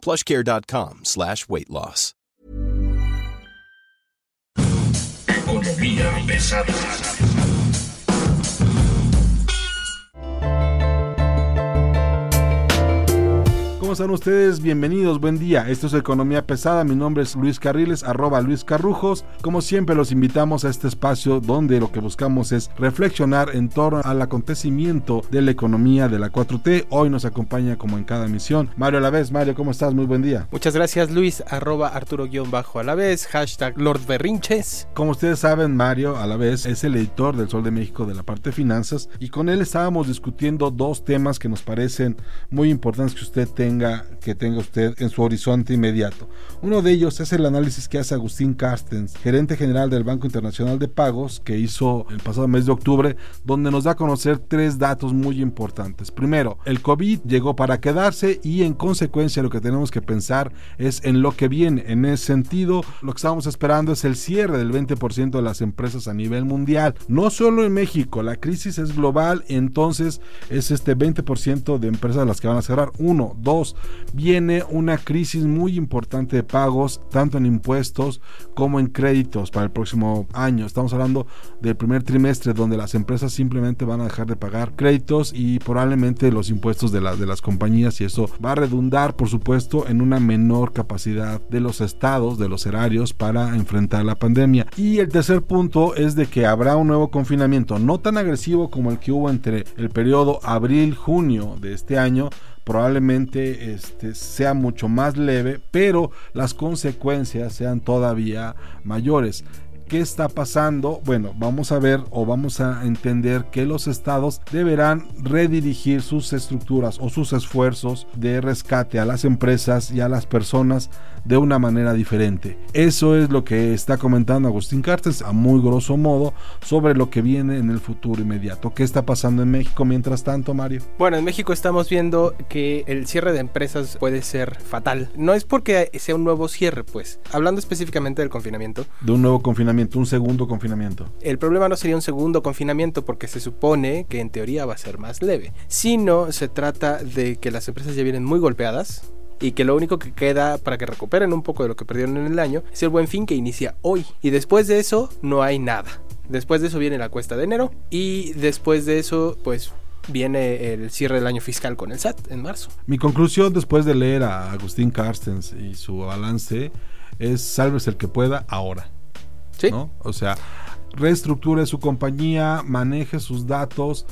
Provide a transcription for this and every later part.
plushcare.com slash weight loss. Economía pesada. ¿Cómo están ustedes? Bienvenidos, buen día. Esto es Economía Pesada. Mi nombre es Luis Carriles, arroba Luis Carrujos. Como siempre, los invitamos a este espacio donde lo que buscamos es reflexionar en torno al acontecimiento de la economía de la 4T. Hoy nos acompaña, como en cada emisión, Mario Alavés. Mario, ¿cómo estás? Muy buen día. Muchas gracias, Luis, arroba Arturo-Alavés, hashtag Lord Berrinches. Como ustedes saben, Mario Alavés es el editor del Sol de México de la parte de finanzas y con él estábamos discutiendo dos temas que nos parecen muy importantes que usted tenga que tenga usted en su horizonte inmediato. Uno de ellos es el análisis que hace Agustín Carstens, gerente general del Banco Internacional de Pagos, que hizo el pasado mes de octubre, donde nos da a conocer tres datos muy importantes. Primero, el COVID llegó para quedarse y en consecuencia lo que tenemos que pensar es en lo que viene. En ese sentido, lo que estamos esperando es el cierre del 20% de las empresas a nivel mundial. No solo en México, la crisis es global, entonces es este 20% de empresas las que van a cerrar. Uno, dos, viene una crisis muy importante de pagos, tanto en impuestos como en créditos para el próximo año. Estamos hablando del primer trimestre donde las empresas simplemente van a dejar de pagar créditos y probablemente los impuestos de las, de las compañías y eso va a redundar, por supuesto, en una menor capacidad de los estados, de los erarios para enfrentar la pandemia. Y el tercer punto es de que habrá un nuevo confinamiento, no tan agresivo como el que hubo entre el periodo abril-junio de este año, probablemente este, sea mucho más leve, pero las consecuencias sean todavía mayores. ¿Qué está pasando? Bueno, vamos a ver o vamos a entender que los estados deberán redirigir sus estructuras o sus esfuerzos de rescate a las empresas y a las personas de una manera diferente. Eso es lo que está comentando Agustín Cartes a muy grosso modo sobre lo que viene en el futuro inmediato. ¿Qué está pasando en México mientras tanto, Mario? Bueno, en México estamos viendo que el cierre de empresas puede ser fatal. No es porque sea un nuevo cierre, pues. Hablando específicamente del confinamiento. De un nuevo confinamiento, un segundo confinamiento. El problema no sería un segundo confinamiento porque se supone que en teoría va a ser más leve, sino se trata de que las empresas ya vienen muy golpeadas y que lo único que queda para que recuperen un poco de lo que perdieron en el año es el buen fin que inicia hoy. Y después de eso no hay nada. Después de eso viene la cuesta de enero y después de eso pues viene el cierre del año fiscal con el SAT en marzo. Mi conclusión después de leer a Agustín Carstens y su balance es salves el que pueda ahora. O sea, reestructure su compañía, maneje sus datos,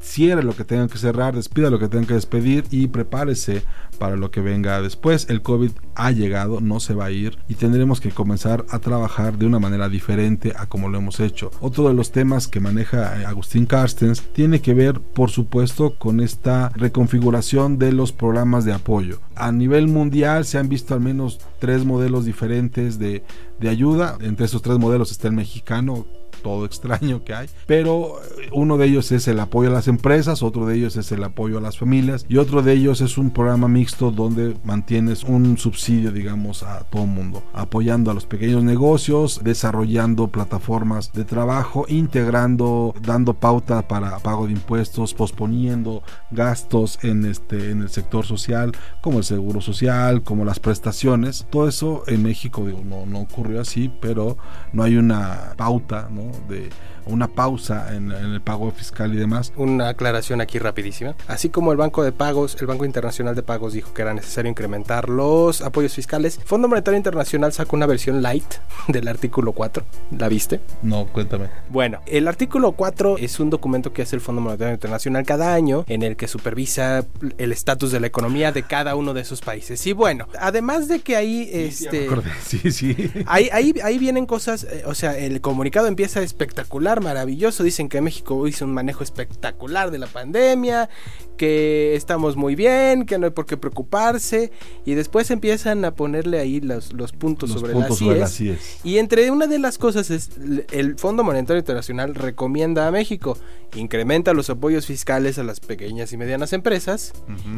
cierre lo que tengan que cerrar, despida lo que tengan que despedir y prepárese para lo que venga después. El COVID ha llegado, no se va a ir y tendremos que comenzar a trabajar de una manera diferente a como lo hemos hecho. Otro de los temas que maneja eh, Agustín Carstens tiene que ver, por supuesto, con esta reconfiguración de los programas de apoyo. A nivel mundial se han visto al menos tres modelos diferentes de, de ayuda. Entre esos tres modelos está el mexicano, todo extraño que hay, pero uno de ellos es el apoyo a las empresas, otro de ellos es el apoyo a las familias y otro de ellos es un programa mixto donde mantienes un subsidio, digamos, a todo el mundo, apoyando a los pequeños negocios, desarrollando plataformas de trabajo, integrando, dando pauta para pago de impuestos, posponiendo gastos en este en el sector social, como el seguro social, como las prestaciones. Todo eso en México digo, no no ocurrió así, pero no hay una pauta, ¿no? De una pausa en, en, el pago fiscal y demás. Una aclaración aquí rapidísima. Así como el Banco de Pagos, el Banco Internacional de Pagos dijo que era necesario incrementar los apoyos fiscales, Fondo Monetario Internacional sacó una versión light del artículo 4. ¿La viste? No, cuéntame. Bueno, el artículo 4 es un documento que hace el Fondo Monetario Internacional cada año en el que supervisa el estatus de la economía de cada uno de esos países. Y bueno, además de que ahí... Sí, este, sí, sí. Ahí, ahí, ahí vienen cosas, eh, o sea, el comunicado empieza espectacular, maravilloso. Dicen que México hizo un manejo espectacular de la pandemia, que estamos muy bien, que no hay por qué preocuparse. Y después empiezan a ponerle ahí los, los puntos, Los sobre, puntos las sobre IES. las IES. Y entre una de las cosas es el Fondo Monetario Internacional recomienda a México incrementa los apoyos fiscales a las pequeñas y medianas empresas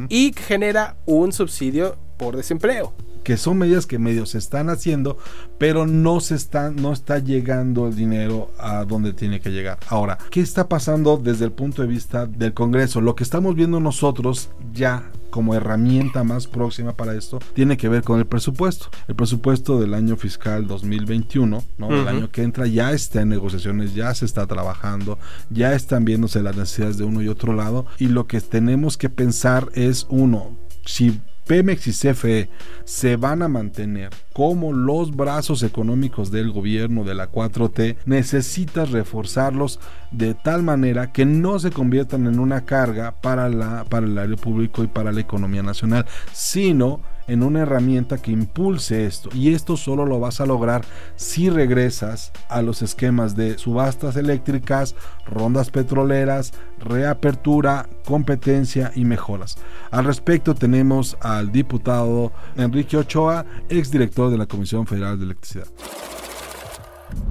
y genera un subsidio por desempleo. Que son medidas que medio se están haciendo, pero no se está, no está llegando el dinero a donde tiene que llegar. Ahora, ¿qué está pasando desde el punto de vista del Congreso? Lo que estamos viendo nosotros ya como herramienta más próxima para esto tiene que ver con el presupuesto. El presupuesto del año fiscal 2021, ¿no? El Ujú. año que entra ya está en negociaciones, ya se está trabajando, ya están viéndose las necesidades de uno y otro lado y lo que tenemos que pensar es uno, si Pemex y CFE se van a mantener como los brazos económicos del gobierno de la 4T, necesitas reforzarlos de tal manera que no se conviertan en una carga para, la, para el área público y para la economía nacional, sino en una herramienta que impulse esto. Y esto solo lo vas a lograr si regresas a los esquemas de subastas eléctricas, rondas petroleras, reapertura, competencia y mejoras. Al respecto tenemos al diputado Enrique Ochoa, exdirector de la Comisión Federal de Electricidad.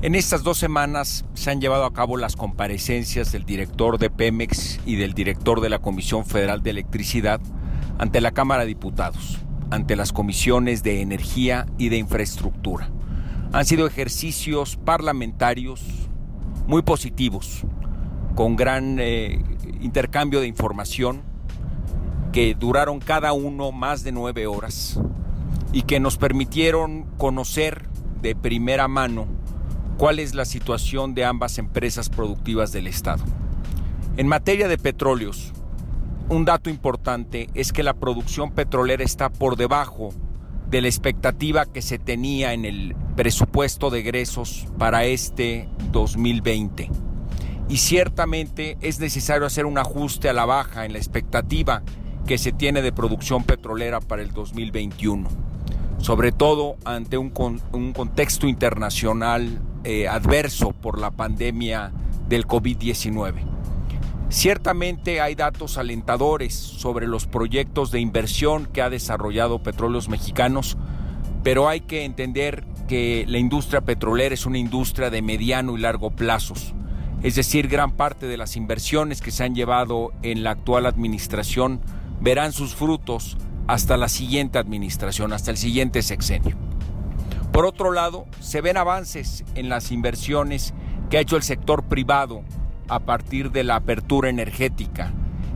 En estas dos semanas se han llevado a cabo las comparecencias del director de Pemex y del director de la Comisión Federal de Electricidad ante la Cámara de Diputados, ante las comisiones de Energía y de Infraestructura. Han sido ejercicios parlamentarios muy positivos, con gran eh, intercambio de información, que duraron cada uno más de nueve horas y que nos permitieron conocer de primera mano cuál es la situación de ambas empresas productivas del Estado. En materia de petróleos, un dato importante es que la producción petrolera está por debajo de la expectativa que se tenía en el presupuesto de egresos para este 2020. Y ciertamente es necesario hacer un ajuste a la baja en la expectativa que se tiene de producción petrolera para el 2021, sobre todo ante un, con, un contexto internacional eh, adverso por la pandemia del COVID-19. Ciertamente hay datos alentadores sobre los proyectos de inversión que ha desarrollado Petróleos Mexicanos, pero hay que entender que la industria petrolera es una industria de mediano y largo plazos. Es decir, gran parte de las inversiones que se han llevado en la actual administración verán sus frutos hasta la siguiente administración, hasta el siguiente sexenio. Por otro lado, se ven avances en las inversiones que ha hecho el sector privado a partir de la apertura energética.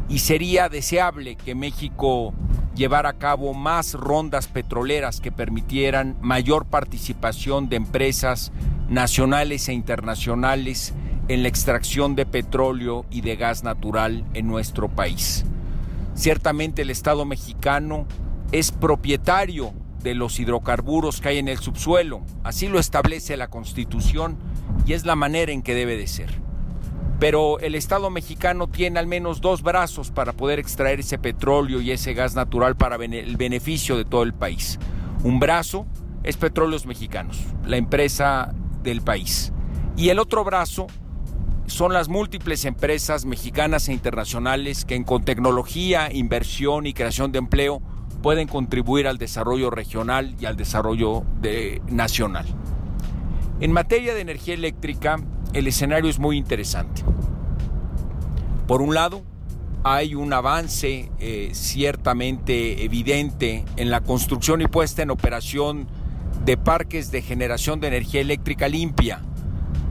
Y sería deseable que México llevara a cabo más rondas petroleras que permitieran mayor participación de empresas nacionales e internacionales en la extracción de petróleo y de gas natural en nuestro país. Ciertamente el Estado mexicano es propietario de los hidrocarburos que hay en el subsuelo, así lo establece la Constitución y es la manera en que debe de ser pero el Estado mexicano tiene al menos dos brazos para poder extraer ese petróleo y ese gas natural para el beneficio de todo el país. Un brazo es Petróleos Mexicanos, la empresa del país. Y el otro brazo son las múltiples empresas mexicanas e internacionales que con tecnología, inversión y creación de empleo pueden contribuir al desarrollo regional y al desarrollo de, nacional. En materia de energía eléctrica, el escenario es muy interesante. Por un lado, hay un avance eh, ciertamente evidente en la construcción y puesta en operación de parques de generación de energía eléctrica limpia,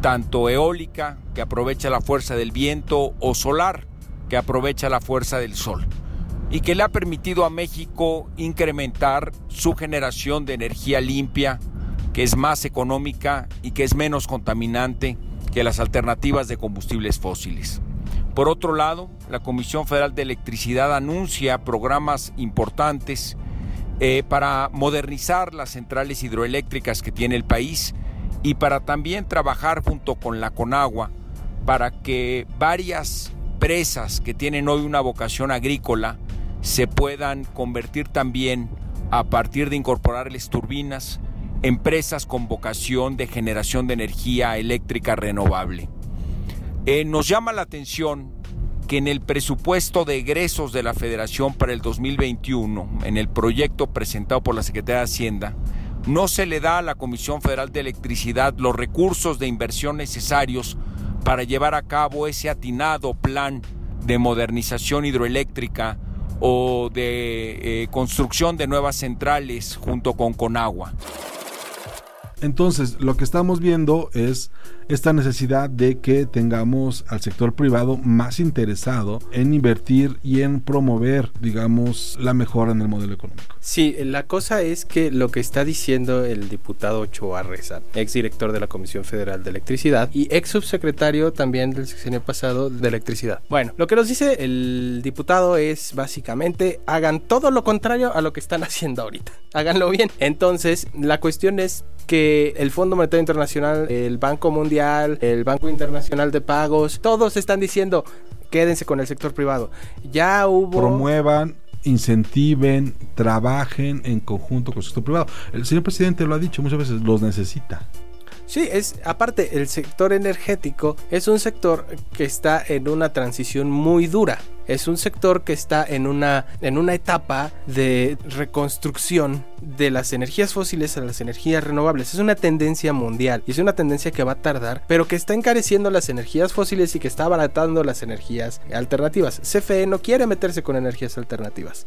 tanto eólica, que aprovecha la fuerza del viento, o solar, que aprovecha la fuerza del sol, y que le ha permitido a México incrementar su generación de energía limpia, que es más económica y que es menos contaminante que las alternativas de combustibles fósiles. Por otro lado, la Comisión Federal de Electricidad anuncia programas importantes eh, para modernizar las centrales hidroeléctricas que tiene el país y para también trabajar junto con la Conagua para que varias presas que tienen hoy una vocación agrícola se puedan convertir también a partir de incorporarles turbinas empresas con vocación de generación de energía eléctrica renovable. Eh, nos llama la atención que en el presupuesto de egresos de la Federación para el 2021, en el proyecto presentado por la Secretaría de Hacienda, no se le da a la Comisión Federal de Electricidad los recursos de inversión necesarios para llevar a cabo ese atinado plan de modernización hidroeléctrica o de eh, construcción de nuevas centrales junto con Conagua. Entonces, lo que estamos viendo es esta necesidad de que tengamos al sector privado más interesado en invertir y en promover, digamos, la mejora en el modelo económico. Sí, la cosa es que lo que está diciendo el diputado Ochoa Reza, ex director de la Comisión Federal de Electricidad y ex subsecretario también del sexenio pasado de electricidad. Bueno, lo que nos dice el diputado es básicamente hagan todo lo contrario a lo que están haciendo ahorita. Háganlo bien. Entonces, la cuestión es que el Fondo Monetario Internacional, el Banco Mundial, el Banco Internacional de Pagos, todos están diciendo quédense con el sector privado. Ya hubo... Promuevan incentiven, trabajen en conjunto con el sector privado. El señor presidente lo ha dicho muchas veces, los necesita. Sí, es aparte el sector energético es un sector que está en una transición muy dura. Es un sector que está en una en una etapa de reconstrucción de las energías fósiles a las energías renovables. Es una tendencia mundial y es una tendencia que va a tardar, pero que está encareciendo las energías fósiles y que está abaratando las energías alternativas. CFE no quiere meterse con energías alternativas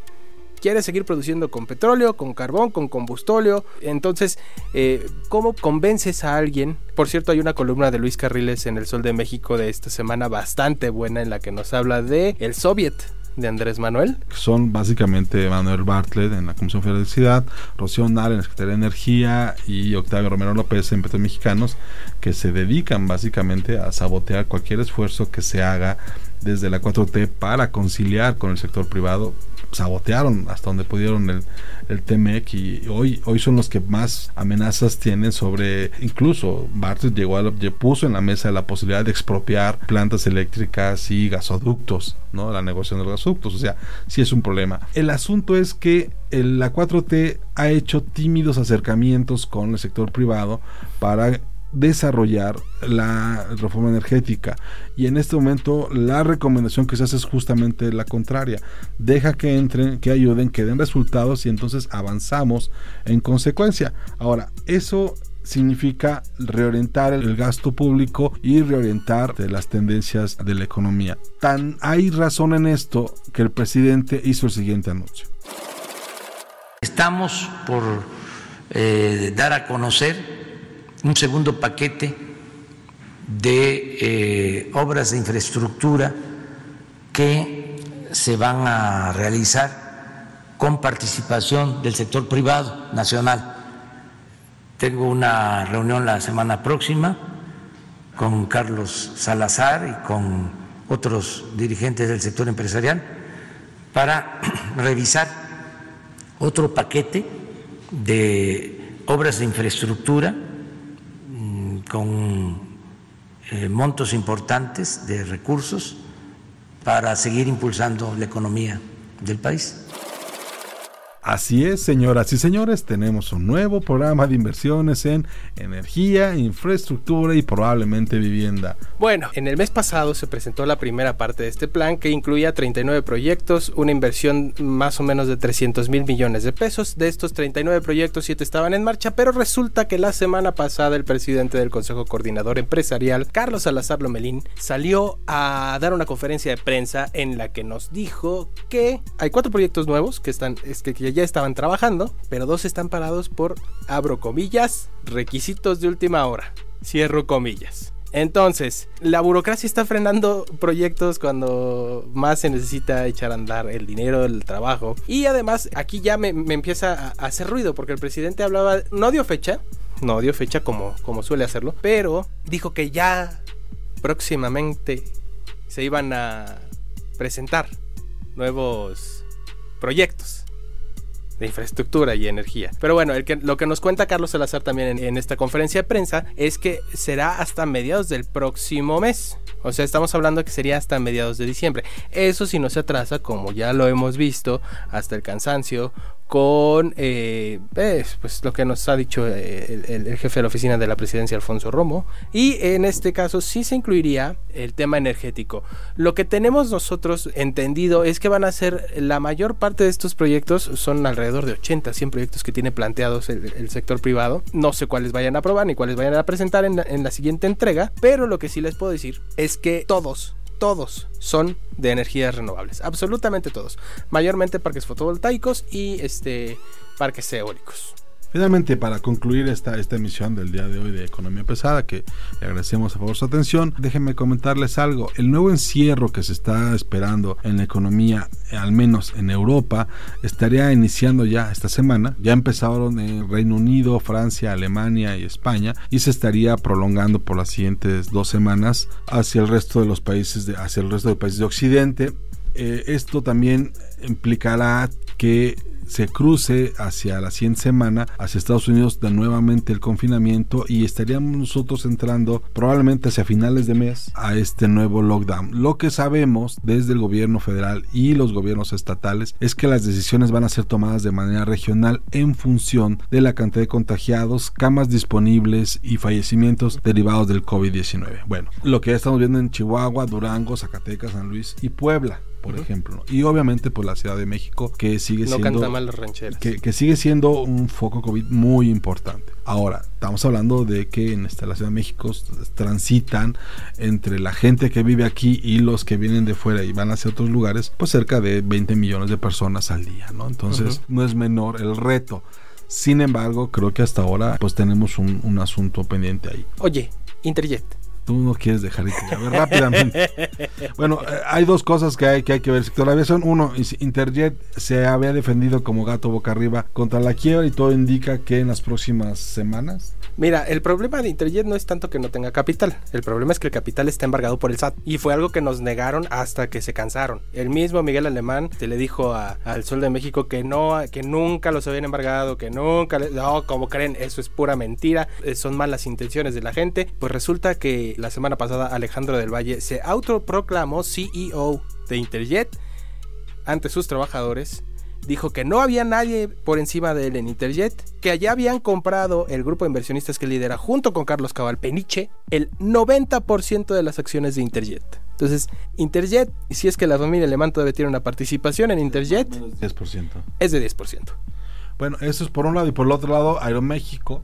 quiere seguir produciendo con petróleo, con carbón, con combustóleo. Entonces, eh, ¿cómo convences a alguien? Por cierto, hay una columna de Luis Carriles en El Sol de México de esta semana bastante buena en la que nos habla de el Soviet de Andrés Manuel. Son básicamente Manuel Bartlett en la Comisión Federal de Electricidad, Rocío Nara en la Secretaría de Energía y Octavio Romero López en Petróleos Mexicanos, que se dedican básicamente a sabotear cualquier esfuerzo que se haga desde la 4T para conciliar con el sector privado sabotearon hasta donde pudieron el, el TMEC y hoy, hoy son los que más amenazas tienen sobre, incluso Bartlett llegó a, puso en la mesa la posibilidad de expropiar plantas eléctricas y gasoductos, ¿no? La negociación de los gasoductos, o sea, sí es un problema. El asunto es que el, la 4T ha hecho tímidos acercamientos con el sector privado para desarrollar la reforma energética. Y en este momento la recomendación que se hace es justamente la contraria. Deja que entren que ayuden que den resultados y entonces avanzamos en consecuencia. Ahora eso significa reorientar el gasto público y reorientar las tendencias de la economía. Tan hay razón en esto que el presidente hizo el siguiente anuncio. Estamos por eh, dar a conocer un segundo paquete de eh, obras de infraestructura que se van a realizar con participación del sector privado nacional. Tengo una reunión la semana próxima con Carlos Salazar y con otros dirigentes del sector empresarial para revisar otro paquete de obras de infraestructura con eh, montos importantes de recursos para seguir impulsando la economía del país. Así es, señoras y señores, tenemos un nuevo programa de inversiones en energía, infraestructura y probablemente vivienda. Bueno, en el mes pasado se presentó la primera parte de este plan que incluía 39 proyectos, una inversión más o menos de 300 mil millones de pesos. De estos 39 proyectos, 7 estaban en marcha, pero resulta que la semana pasada el presidente del Consejo Coordinador Empresarial, Carlos Salazar Lomelín, salió a dar una conferencia de prensa en la que nos dijo que hay cuatro proyectos nuevos que están, es que ya estaban trabajando, pero dos están parados por, abro comillas, requisitos de última hora. Cierro comillas. Entonces, la burocracia está frenando proyectos cuando más se necesita echar a andar el dinero, el trabajo. Y además, aquí ya me, empieza a hacer ruido porque el presidente hablaba, no dio fecha, no dio fecha como, como suele hacerlo, pero dijo que ya próximamente se iban a presentar nuevos proyectos de infraestructura y energía. Pero bueno, lo que nos cuenta Carlos Salazar también en, esta conferencia de prensa es que será hasta mediados del próximo mes. O sea, estamos hablando que sería hasta mediados de diciembre. Eso si no se atrasa, como ya lo hemos visto, hasta el cansancio, con eh, pues lo que nos ha dicho eh, el, jefe de la oficina de la presidencia Alfonso Romo. Y en este caso sí se incluiría el tema energético. Lo que tenemos nosotros entendido es que van a ser la mayor parte de estos proyectos son alrededor de 80 100 proyectos que tiene planteados el, sector privado. No sé cuáles vayan a aprobar ni cuáles vayan a presentar en en la siguiente entrega pero lo que sí les puedo decir es que todos todos son de energías renovables, absolutamente todos, mayormente parques fotovoltaicos y este parques eólicos. Finalmente, para concluir esta, esta emisión del día de hoy de Economía Pesada, que le agradecemos a favor su atención, déjenme comentarles algo. El nuevo encierro que se está esperando en la economía, al menos en Europa, estaría iniciando ya esta semana. Ya empezaron en Reino Unido, Francia, Alemania y España y se estaría prolongando por las siguientes dos semanas hacia el resto de los países, de, hacia el resto de países de Occidente. Eh, esto también implicará que se cruce hacia la siguiente semana, hacia Estados Unidos, de nuevamente el confinamiento y estaríamos nosotros entrando probablemente hacia finales de mes a este nuevo lockdown. Lo que sabemos desde el gobierno federal y los gobiernos estatales es que las decisiones van a ser tomadas de manera regional en función de la cantidad de contagiados, camas disponibles y fallecimientos derivados del COVID-19. Bueno, lo que ya estamos viendo en Chihuahua, Durango, Zacatecas, San Luis y Puebla por ejemplo. Y obviamente pues, la Ciudad de México, que sigue siendo... Que, sigue siendo un foco COVID muy importante. Ahora, estamos hablando de que en esta, la Ciudad de México transitan entre la gente que vive aquí y los que vienen de fuera y van hacia otros lugares, pues cerca de 20 millones de personas al día, ¿no? Entonces, no es menor el reto. Sin embargo, creo que hasta ahora pues tenemos un, un asunto pendiente ahí. Oye, Interjet tú no quieres dejar de ver rápidamente. bueno, eh, hay dos cosas que hay que, hay que ver. Sector aviación, uno, Interjet se había defendido como gato boca arriba contra la quiebra y todo indica que en las próximas semanas Mira, el problema de Interjet no es tanto que no tenga capital. El problema es que el capital está embargado por el SAT. Y fue algo que nos negaron hasta que se cansaron. El mismo Miguel Alemán se le dijo al Sol de México que no, que nunca los habían embargado, que nunca. no, como creen, eso es pura mentira. Eh, son malas intenciones de la gente. Pues resulta que la semana pasada Alejandro del Valle se autoproclamó CEO de Interjet ante sus trabajadores dijo que no había nadie por encima de él en Interjet, que allá habían comprado el grupo de inversionistas que lidera junto con Carlos Cabal Peniche el 90% de las acciones de Interjet. Entonces, Interjet, si es que la familia alemán todavía tiene una participación en Interjet, 10%. es de 10%. Bueno, eso es por un lado y por el otro lado, Aeroméxico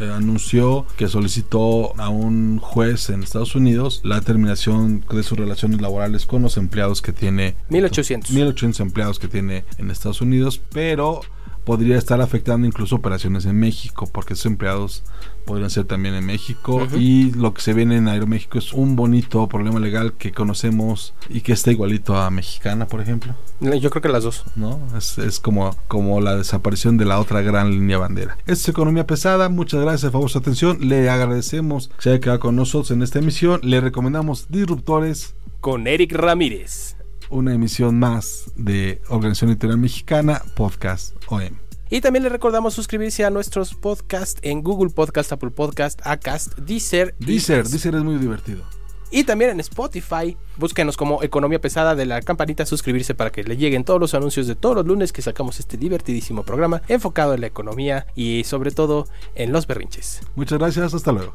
eh, anunció que solicitó a un juez en Estados Unidos la terminación de sus relaciones laborales con los empleados que tiene 1800 1800 empleados que tiene en Estados Unidos pero podría estar afectando incluso operaciones en México porque esos empleados podrían ser también en México y lo que se viene en Aeroméxico es un bonito problema legal que conocemos y que está igualito a Mexicana, por ejemplo. Yo creo que las dos. ¿No? Es, como, como la desaparición de la otra gran línea bandera. Esta es Economía Pesada. Muchas gracias por su atención. Le agradecemos que se haya quedado con nosotros en esta emisión. Le recomendamos Disruptores. Con Eric Ramírez. Una emisión más de Organización Editorial Mexicana, Podcast OM. Y también le recordamos suscribirse a nuestros podcasts en Google Podcast, Apple Podcast, Acast, Deezer. Deezer, Deezer es muy divertido. Y también en Spotify, búsquenos como Economía Pesada de la campanita, suscribirse para que le lleguen todos los anuncios de todos los lunes que sacamos este divertidísimo programa enfocado en la economía y sobre todo en los berrinches. Muchas gracias, hasta luego.